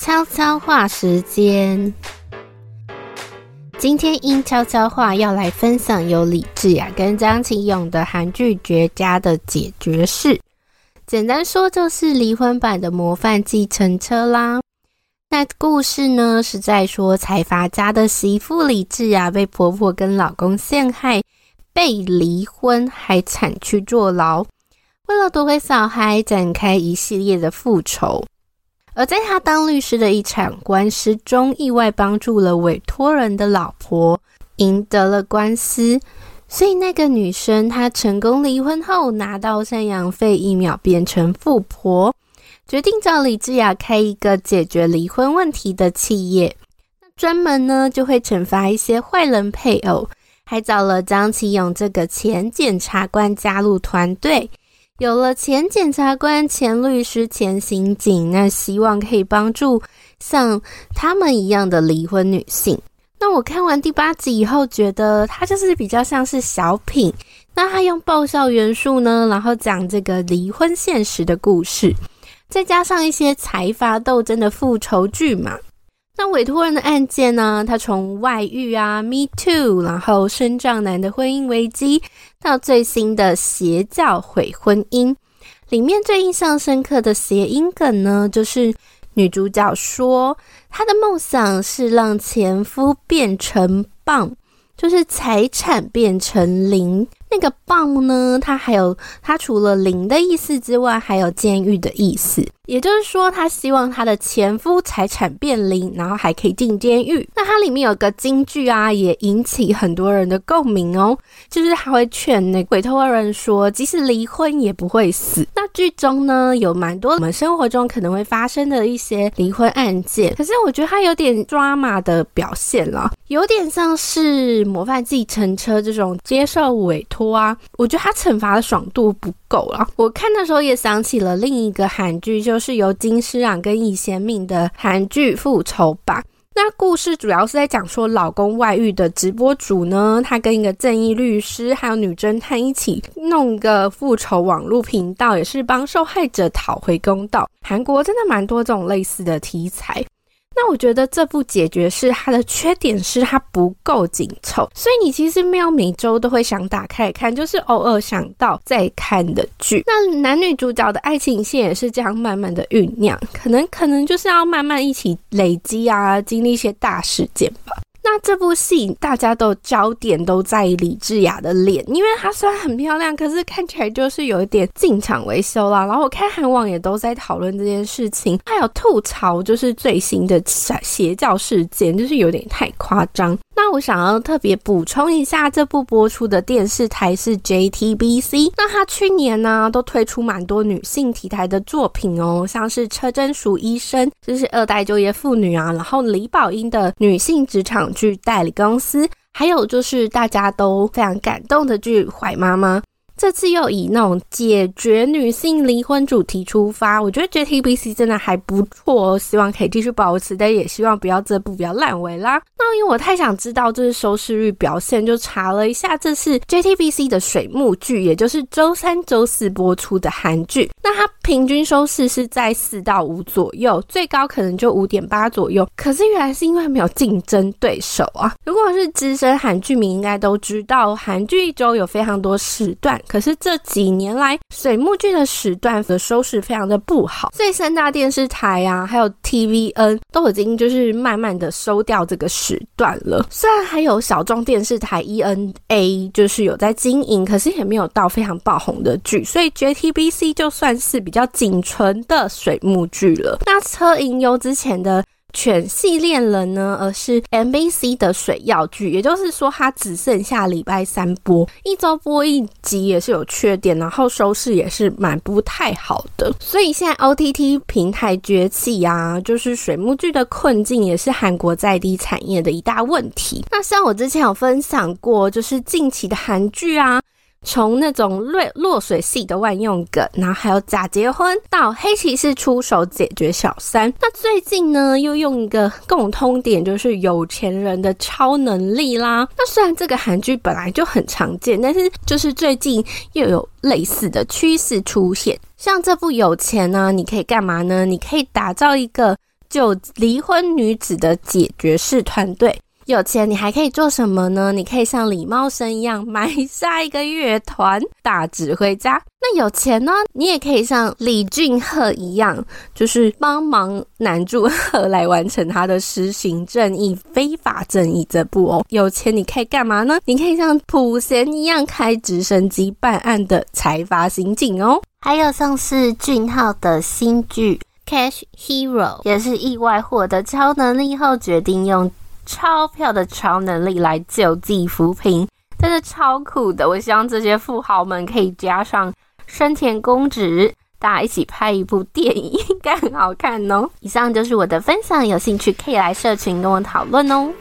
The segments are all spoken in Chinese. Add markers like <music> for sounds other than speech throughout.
悄悄话时间，今天因悄悄话要来分享由李智雅跟张启勇的韩剧《绝家的解决式》，简单说就是离婚版的模范计程车啦。那故事呢是在说财阀家的媳妇李智雅被婆婆跟老公陷害，被离婚，还惨去坐牢，为了夺回小孩，展开一系列的复仇。而在他当律师的一场官司中，意外帮助了委托人的老婆，赢得了官司。所以那个女生她成功离婚后，拿到赡养费，一秒变成富婆，决定找李智雅开一个解决离婚问题的企业。那专门呢就会惩罚一些坏人配偶，还找了张启勇这个前检察官加入团队。有了前检察官、前律师、前刑警，那希望可以帮助像他们一样的离婚女性。那我看完第八集以后，觉得它就是比较像是小品。那他用爆笑元素呢，然后讲这个离婚现实的故事，再加上一些财阀斗争的复仇剧嘛。那委托人的案件呢？他从外遇啊，Me Too，然后身障男的婚姻危机，到最新的邪教毁婚姻，里面最印象深刻的谐音梗呢，就是女主角说她的梦想是让前夫变成棒，就是财产变成零。那个棒呢，它还有它除了零的意思之外，还有监狱的意思。也就是说，她希望她的前夫财产变零，然后还可以进监狱。那它里面有个金句啊，也引起很多人的共鸣哦。就是他会劝那委托人说，即使离婚也不会死。那剧中呢，有蛮多我们生活中可能会发生的一些离婚案件，可是我觉得它有点 drama 的表现了，有点像是模范计程车这种接受委托啊。我觉得他惩罚的爽度不够了。我看的时候也想起了另一个韩剧，就。是由金师朗跟易贤敏的韩剧《复仇吧》。那故事主要是在讲说，老公外遇的直播主呢，他跟一个正义律师还有女侦探一起弄一个复仇网络频道，也是帮受害者讨回公道。韩国真的蛮多这种类似的题材。那我觉得这部解决是它的缺点是它不够紧凑，所以你其实没有每周都会想打开看，就是偶尔想到再看的剧。那男女主角的爱情线也是这样慢慢的酝酿，可能可能就是要慢慢一起累积啊，经历一些大事件吧。那这部戏大家都焦点都在李智雅的脸，因为她虽然很漂亮，可是看起来就是有一点进场维修啦。然后我看韩网也都在讨论这件事情，还有吐槽就是最新的邪教事件，就是有点太夸张。那我想要特别补充一下，这部播出的电视台是 JTBC。那他去年呢、都推出蛮多女性题材的作品哦，像是车贞淑医生，就是二代就业妇女啊，然后李宝英的女性职场去代理公司，还有就是大家都非常感动的去怀妈妈》。这次又以那种解决女性离婚主题出发，我觉得 JTBC 真的还不错哦，希望可以继续保持，但也希望不要这部不要烂尾啦。那因为我太想知道这是收视率表现，就查了一下，这是 JTBC 的水木剧，也就是周三、周四播出的韩剧。那它平均收视是在四到五左右，最高可能就五点八左右。可是原来是因为没有竞争对手啊！如果是资深韩剧迷，应该都知道，韩剧一周有非常多时段。可是这几年来，水木剧的时段的收视非常的不好，所以三大电视台啊，还有 TVN 都已经就是慢慢的收掉这个时段了。虽然还有小众电视台 ENA 就是有在经营，可是也没有到非常爆红的剧，所以 JTBC 就算是比较仅存的水木剧了。那车银优之前的。犬系恋人呢，而是 MBC 的水曜剧，也就是说，它只剩下礼拜三播，一周播一集也是有缺点，然后收视也是蛮不太好的。所以现在 OTT 平台崛起啊，就是水木剧的困境，也是韩国在地产业的一大问题。那像我之前有分享过，就是近期的韩剧啊。从那种落落水系的万用梗，然后还有假结婚，到黑骑士出手解决小三，那最近呢又用一个共通点，就是有钱人的超能力啦。那虽然这个韩剧本来就很常见，但是就是最近又有类似的趋势出现。像这部有钱呢，你可以干嘛呢？你可以打造一个。就离婚女子的解决式团队。有钱你还可以做什么呢？你可以像李茂生一样买 <laughs> 下一个乐团，大指挥家。那有钱呢，你也可以像李俊赫一样，就是帮忙男主赫来完成他的施行正义、非法正义这部哦。有钱你可以干嘛呢？你可以像普贤一样开直升机办案的财阀刑警哦。还有像是俊浩的新剧《Cash Hero》，也是意外获得超能力后决定用。钞票的超能力来救济扶贫，真的超酷的！我希望这些富豪们可以加上生田恭子，大家一起拍一部电影，应该很好看哦。<laughs> 以上就是我的分享，有兴趣可以来社群跟我讨论哦。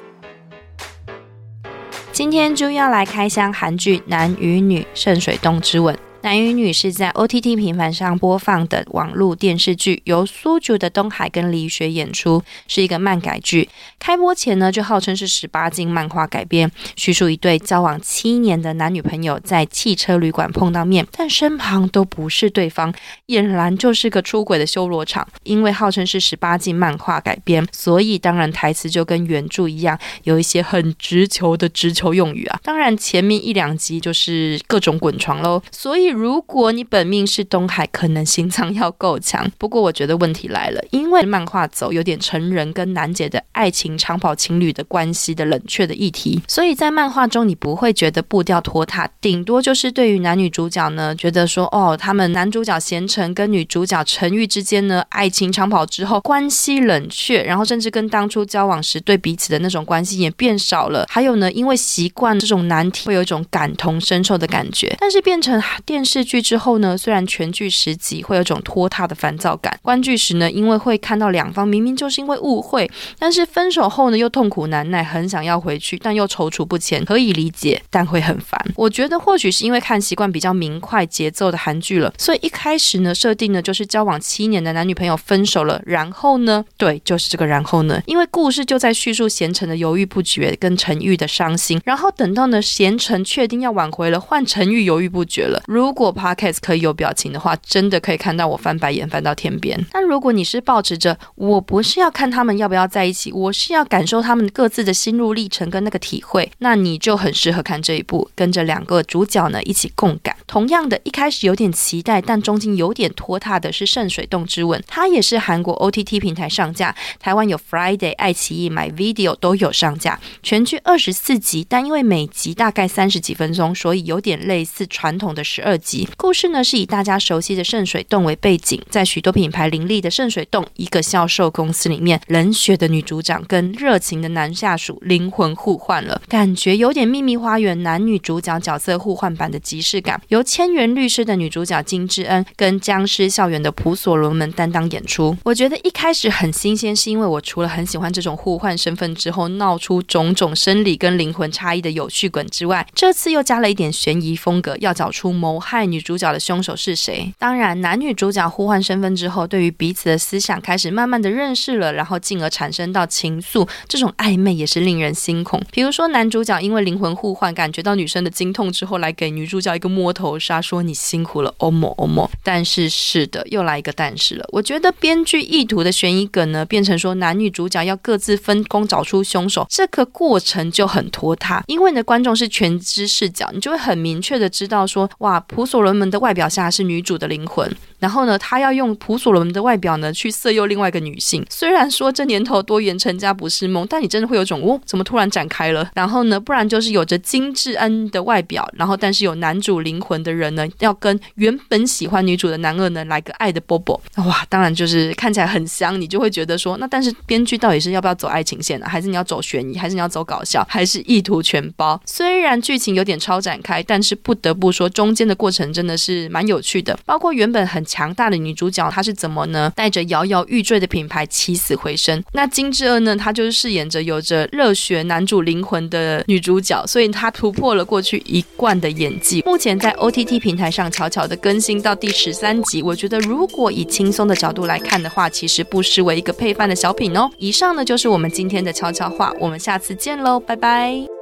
今天就要来开箱韩剧《男与女：圣水洞之吻》。男与女是在 OTT 平台上播放的网络电视剧，由苏竹的东海跟李雪演出，是一个漫改剧。开播前呢，就号称是十八禁漫画改编，叙述一对交往七年的男女朋友在汽车旅馆碰到面，但身旁都不是对方，俨然就是个出轨的修罗场。因为号称是十八禁漫画改编，所以当然台词就跟原著一样，有一些很直球的直球用语啊。当然前面一两集就是各种滚床喽，所以。如果你本命是东海，可能心脏要够强。不过我觉得问题来了，因为漫画走有点成人跟楠姐的爱情长跑情侣的关系的冷却的议题，所以在漫画中你不会觉得步调拖沓，顶多就是对于男女主角呢，觉得说哦，他们男主角贤成跟女主角陈玉之间呢，爱情长跑之后关系冷却，然后甚至跟当初交往时对彼此的那种关系也变少了。还有呢，因为习惯这种难题，会有一种感同身受的感觉，但是变成电电。视剧之后呢，虽然全剧十集会有种拖沓的烦躁感，观剧时呢，因为会看到两方明明就是因为误会，但是分手后呢又痛苦难耐，很想要回去，但又踌躇不前，可以理解，但会很烦。我觉得或许是因为看习惯比较明快节奏的韩剧了，所以一开始呢设定呢就是交往七年的男女朋友分手了，然后呢，对，就是这个然后呢，因为故事就在叙述贤成的犹豫不决跟陈玉的伤心，然后等到呢贤成确定要挽回了，换陈玉犹豫不决了。如如果 Podcast 可以有表情的话，真的可以看到我翻白眼翻到天边。但如果你是抱持着我不是要看他们要不要在一起，我是要感受他们各自的心路历程跟那个体会，那你就很适合看这一部，跟着两个主角呢一起共感。同样的，一开始有点期待，但中间有点拖沓的是《圣水洞之吻》，它也是韩国 OTT 平台上架，台湾有 Friday、爱奇艺、My Video 都有上架。全剧二十四集，但因为每集大概三十几分钟，所以有点类似传统的十二集。故事呢是以大家熟悉的圣水洞为背景，在许多品牌林立的圣水洞一个销售公司里面，冷血的女主长跟热情的男下属灵魂互换了，感觉有点秘密花园男女主角角色互换版的即视感。由千元律师的女主角金智恩跟僵尸校园的普索罗门担当演出。我觉得一开始很新鲜，是因为我除了很喜欢这种互换身份之后闹出种种生理跟灵魂差异的有趣梗之外，这次又加了一点悬疑风格，要找出谋害害。女主角的凶手是谁？当然，男女主角互换身份之后，对于彼此的思想开始慢慢的认识了，然后进而产生到情愫，这种暧昧也是令人心恐。比如说，男主角因为灵魂互换，感觉到女生的经痛之后，来给女主角一个摸头杀，说你辛苦了，欧某欧某。但是是的，又来一个但是了。我觉得编剧意图的悬疑梗呢，变成说男女主角要各自分工找出凶手，这个过程就很拖沓，因为你的，观众是全知视角，你就会很明确的知道说，哇，普索伦门的外表下是女主的灵魂。然后呢，他要用普索伦门的外表呢去色诱另外一个女性。虽然说这年头多元成家不是梦，但你真的会有种哦，怎么突然展开了？然后呢，不然就是有着金智恩的外表，然后但是有男主灵魂的人呢，要跟原本喜欢女主的男二呢来个爱的波波。哇，当然就是看起来很香，你就会觉得说，那但是编剧到底是要不要走爱情线呢？还是你要走悬疑？还是你要走搞笑？还是意图全包？虽然剧情有点超展开，但是不得不说中间的过过程真的是蛮有趣的，包括原本很。强大的女主角，她是怎么呢？带着摇摇欲坠的品牌起死回生。那金智恩呢？她就是饰演着有着热血男主灵魂的女主角，所以她突破了过去一贯的演技。目前在 OTT 平台上悄悄的更新到第十三集。我觉得如果以轻松的角度来看的话，其实不失为一个配饭的小品哦。以上呢就是我们今天的悄悄话，我们下次见喽，拜拜。